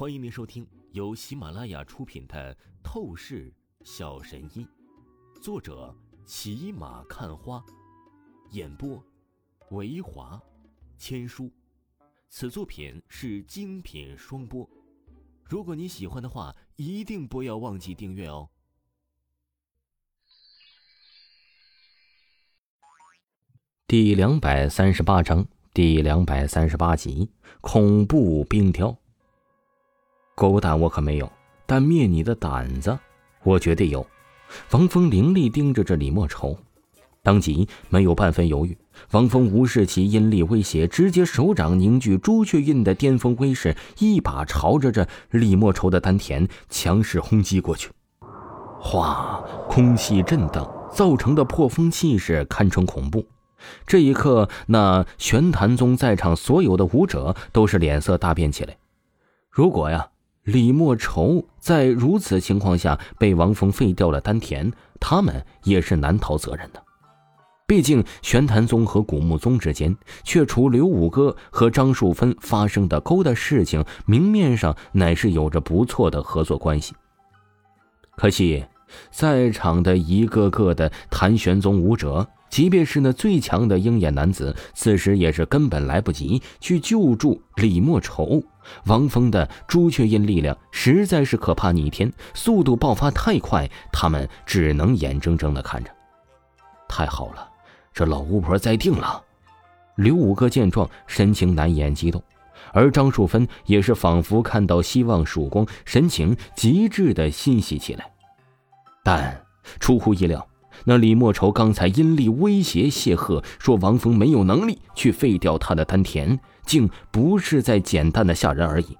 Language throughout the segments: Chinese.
欢迎您收听由喜马拉雅出品的《透视小神医》，作者骑马看花，演播维华千书。此作品是精品双播。如果你喜欢的话，一定不要忘记订阅哦。第两百三十八章，第两百三十八集：恐怖冰雕。狗胆我可没有，但灭你的胆子，我绝对有。王峰凌厉盯着这李莫愁，当即没有半分犹豫。王峰无视其阴厉威胁，直接手掌凝聚朱雀印的巅峰威势，一把朝着这李莫愁的丹田强势轰击过去。哗，空气震荡造成的破风气势堪称恐怖。这一刻，那玄坛宗在场所有的武者都是脸色大变起来。如果呀。李莫愁在如此情况下被王峰废掉了丹田，他们也是难逃责任的。毕竟玄坛宗和古墓宗之间，却除刘五哥和张树芬发生的勾搭事情，明面上乃是有着不错的合作关系。可惜，在场的一个个的谭玄宗武者。即便是那最强的鹰眼男子，此时也是根本来不及去救助李莫愁。王峰的朱雀印力量实在是可怕逆天，速度爆发太快，他们只能眼睁睁的看着。太好了，这老巫婆栽定了。刘五哥见状，神情难言激动，而张淑芬也是仿佛看到希望曙光，神情极致的欣喜起来。但出乎意料。那李莫愁刚才阴厉威胁谢赫，说王峰没有能力去废掉他的丹田，竟不是在简单的吓人而已。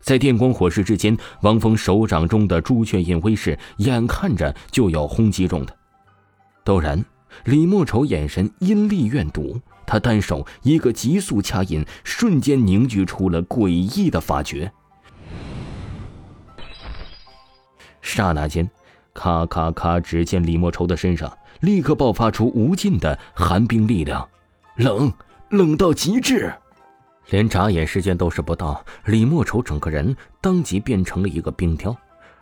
在电光火石之间，王峰手掌中的朱雀印威势，眼看着就要轰击中他。陡然，李莫愁眼神阴厉怨毒，他单手一个急速掐印，瞬间凝聚出了诡异的法诀。刹那间。咔咔咔！只见李莫愁的身上立刻爆发出无尽的寒冰力量，冷冷到极致，连眨眼时间都是不到，李莫愁整个人当即变成了一个冰雕，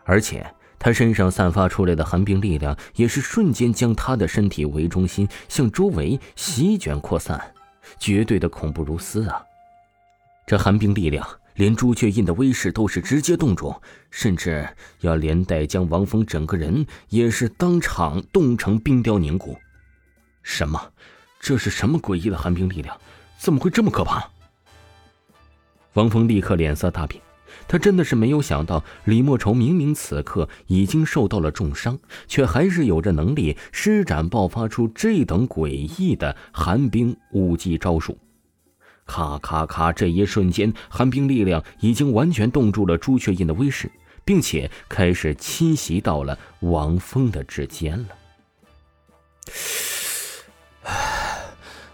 而且他身上散发出来的寒冰力量也是瞬间将他的身体为中心向周围席卷扩散，绝对的恐怖如斯啊！这寒冰力量。连朱雀印的威势都是直接冻住，甚至要连带将王峰整个人也是当场冻成冰雕凝固。什么？这是什么诡异的寒冰力量？怎么会这么可怕？王峰立刻脸色大变，他真的是没有想到，李莫愁明明此刻已经受到了重伤，却还是有着能力施展爆发出这等诡异的寒冰武技招数。咔咔咔！这一瞬间，寒冰力量已经完全冻住了朱雀印的威势，并且开始侵袭到了王峰的指尖了。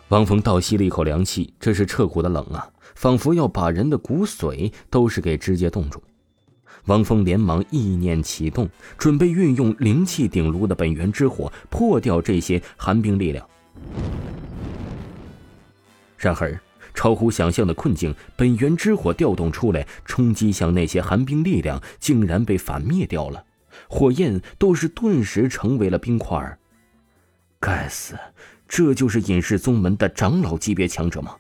王峰倒吸了一口凉气，这是彻骨的冷啊，仿佛要把人的骨髓都是给直接冻住。王峰连忙意念启动，准备运用灵气鼎炉的本源之火破掉这些寒冰力量。然而。超乎想象的困境，本源之火调动出来，冲击向那些寒冰力量，竟然被反灭掉了。火焰都是顿时成为了冰块。该死，这就是隐世宗门的长老级别强者吗？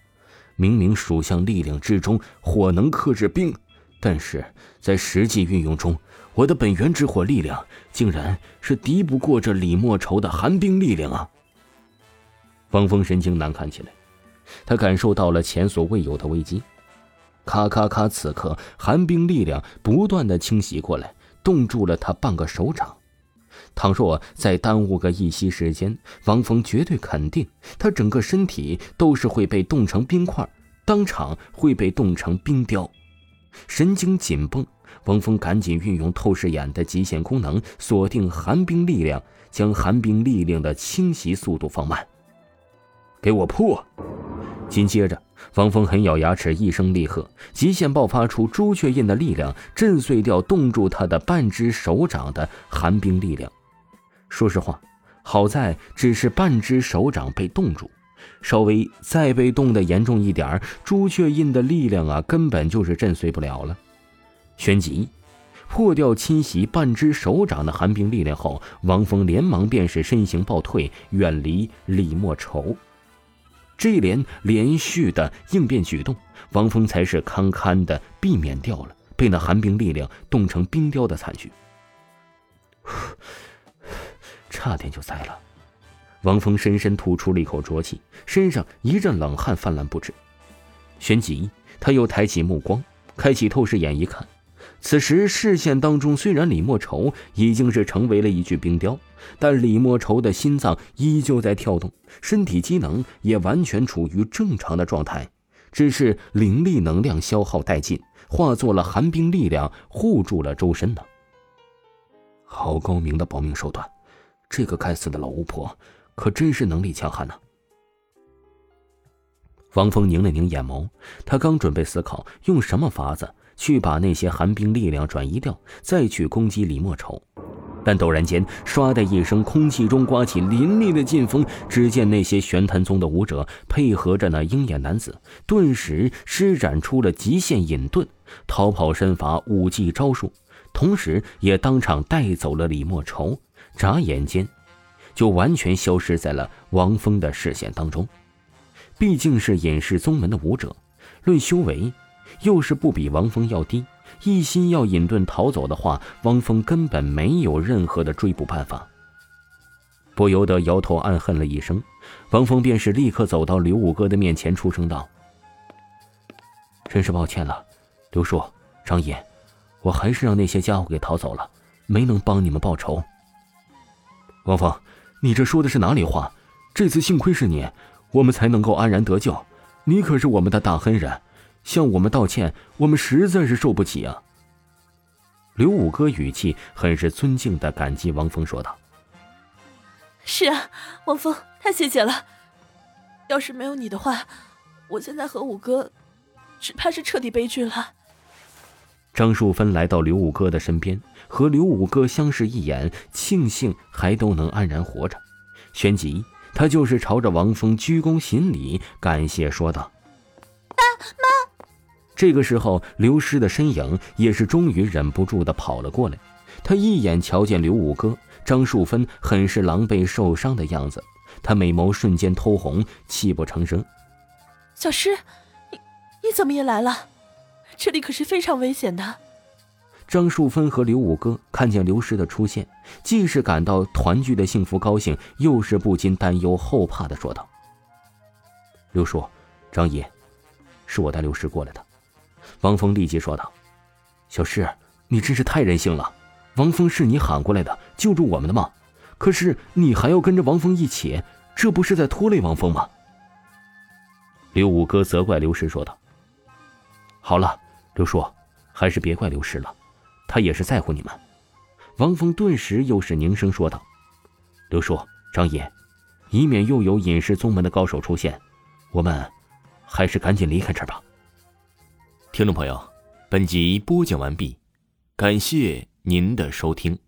明明属相力量之中，火能克制冰，但是在实际运用中，我的本源之火力量竟然是敌不过这李莫愁的寒冰力量啊！方峰神情难看起来。他感受到了前所未有的危机，咔咔咔！此刻寒冰力量不断的侵袭过来，冻住了他半个手掌。倘若再耽误个一息时间，王峰绝对肯定他整个身体都是会被冻成冰块，当场会被冻成冰雕。神经紧绷，王峰赶紧运用透视眼的极限功能，锁定寒冰力量，将寒冰力量的侵袭速度放慢。给我破！紧接着，王峰狠咬牙齿，一声厉喝，极限爆发出朱雀印的力量，震碎掉冻住他的半只手掌的寒冰力量。说实话，好在只是半只手掌被冻住，稍微再被冻得严重一点朱雀印的力量啊，根本就是震碎不了了。旋即，破掉侵袭半只手掌的寒冰力量后，王峰连忙便是身形暴退，远离李莫愁。这一连连续的应变举动，王峰才是堪堪的避免掉了被那寒冰力量冻成冰雕的惨剧。差点就栽了。王峰深深吐出了一口浊气，身上一阵冷汗泛滥不止。旋即，他又抬起目光，开启透视眼一看，此时视线当中虽然李莫愁已经是成为了一具冰雕，但李莫愁的心脏依旧在跳动，身体机能也完全处于正常的状态，只是灵力能量消耗殆尽，化作了寒冰力量护住了周身呢。好高明的保命手段，这个该死的老巫婆！可真是能力强悍呢。王峰拧了拧眼眸，他刚准备思考用什么法子去把那些寒冰力量转移掉，再去攻击李莫愁，但陡然间，唰的一声，空气中刮起凛冽的劲风。只见那些玄坛宗的武者配合着那鹰眼男子，顿时施展出了极限隐遁、逃跑身法、武技招数，同时也当场带走了李莫愁。眨眼间。就完全消失在了王峰的视线当中。毕竟是隐世宗门的武者，论修为，又是不比王峰要低。一心要隐遁逃走的话，王峰根本没有任何的追捕办法。不由得摇头暗恨了一声，王峰便是立刻走到刘五哥的面前，出声道：“真是抱歉了，刘叔、张野，我还是让那些家伙给逃走了，没能帮你们报仇。”王峰。你这说的是哪里话？这次幸亏是你，我们才能够安然得救。你可是我们的大恩人，向我们道歉，我们实在是受不起啊。刘五哥语气很是尊敬的感激王峰说道：“是啊，王峰，太谢谢了。要是没有你的话，我现在和五哥，只怕是彻底悲剧了。”张淑芬来到刘五哥的身边，和刘五哥相视一眼，庆幸还都能安然活着。旋即，他就是朝着王峰鞠躬行礼，感谢说道：“大妈。”这个时候，刘师的身影也是终于忍不住的跑了过来。他一眼瞧见刘五哥、张树芬很是狼狈受伤的样子，他美眸瞬间偷红，泣不成声：“小师，你你怎么也来了？”这里可是非常危险的。张树芬和刘五哥看见刘师的出现，既是感到团聚的幸福高兴，又是不禁担忧后怕的说道：“刘叔，张姨，是我带刘师过来的。”王峰立即说道：“小师，你真是太任性了！王峰是你喊过来的，救助我们的吗？可是你还要跟着王峰一起，这不是在拖累王峰吗？”刘五哥责怪刘师说道：“好了。”刘叔，还是别怪刘师了，他也是在乎你们。王峰顿时又是凝声说道：“刘叔，张爷，以免又有隐世宗门的高手出现，我们还是赶紧离开这儿吧。”听众朋友，本集播讲完毕，感谢您的收听。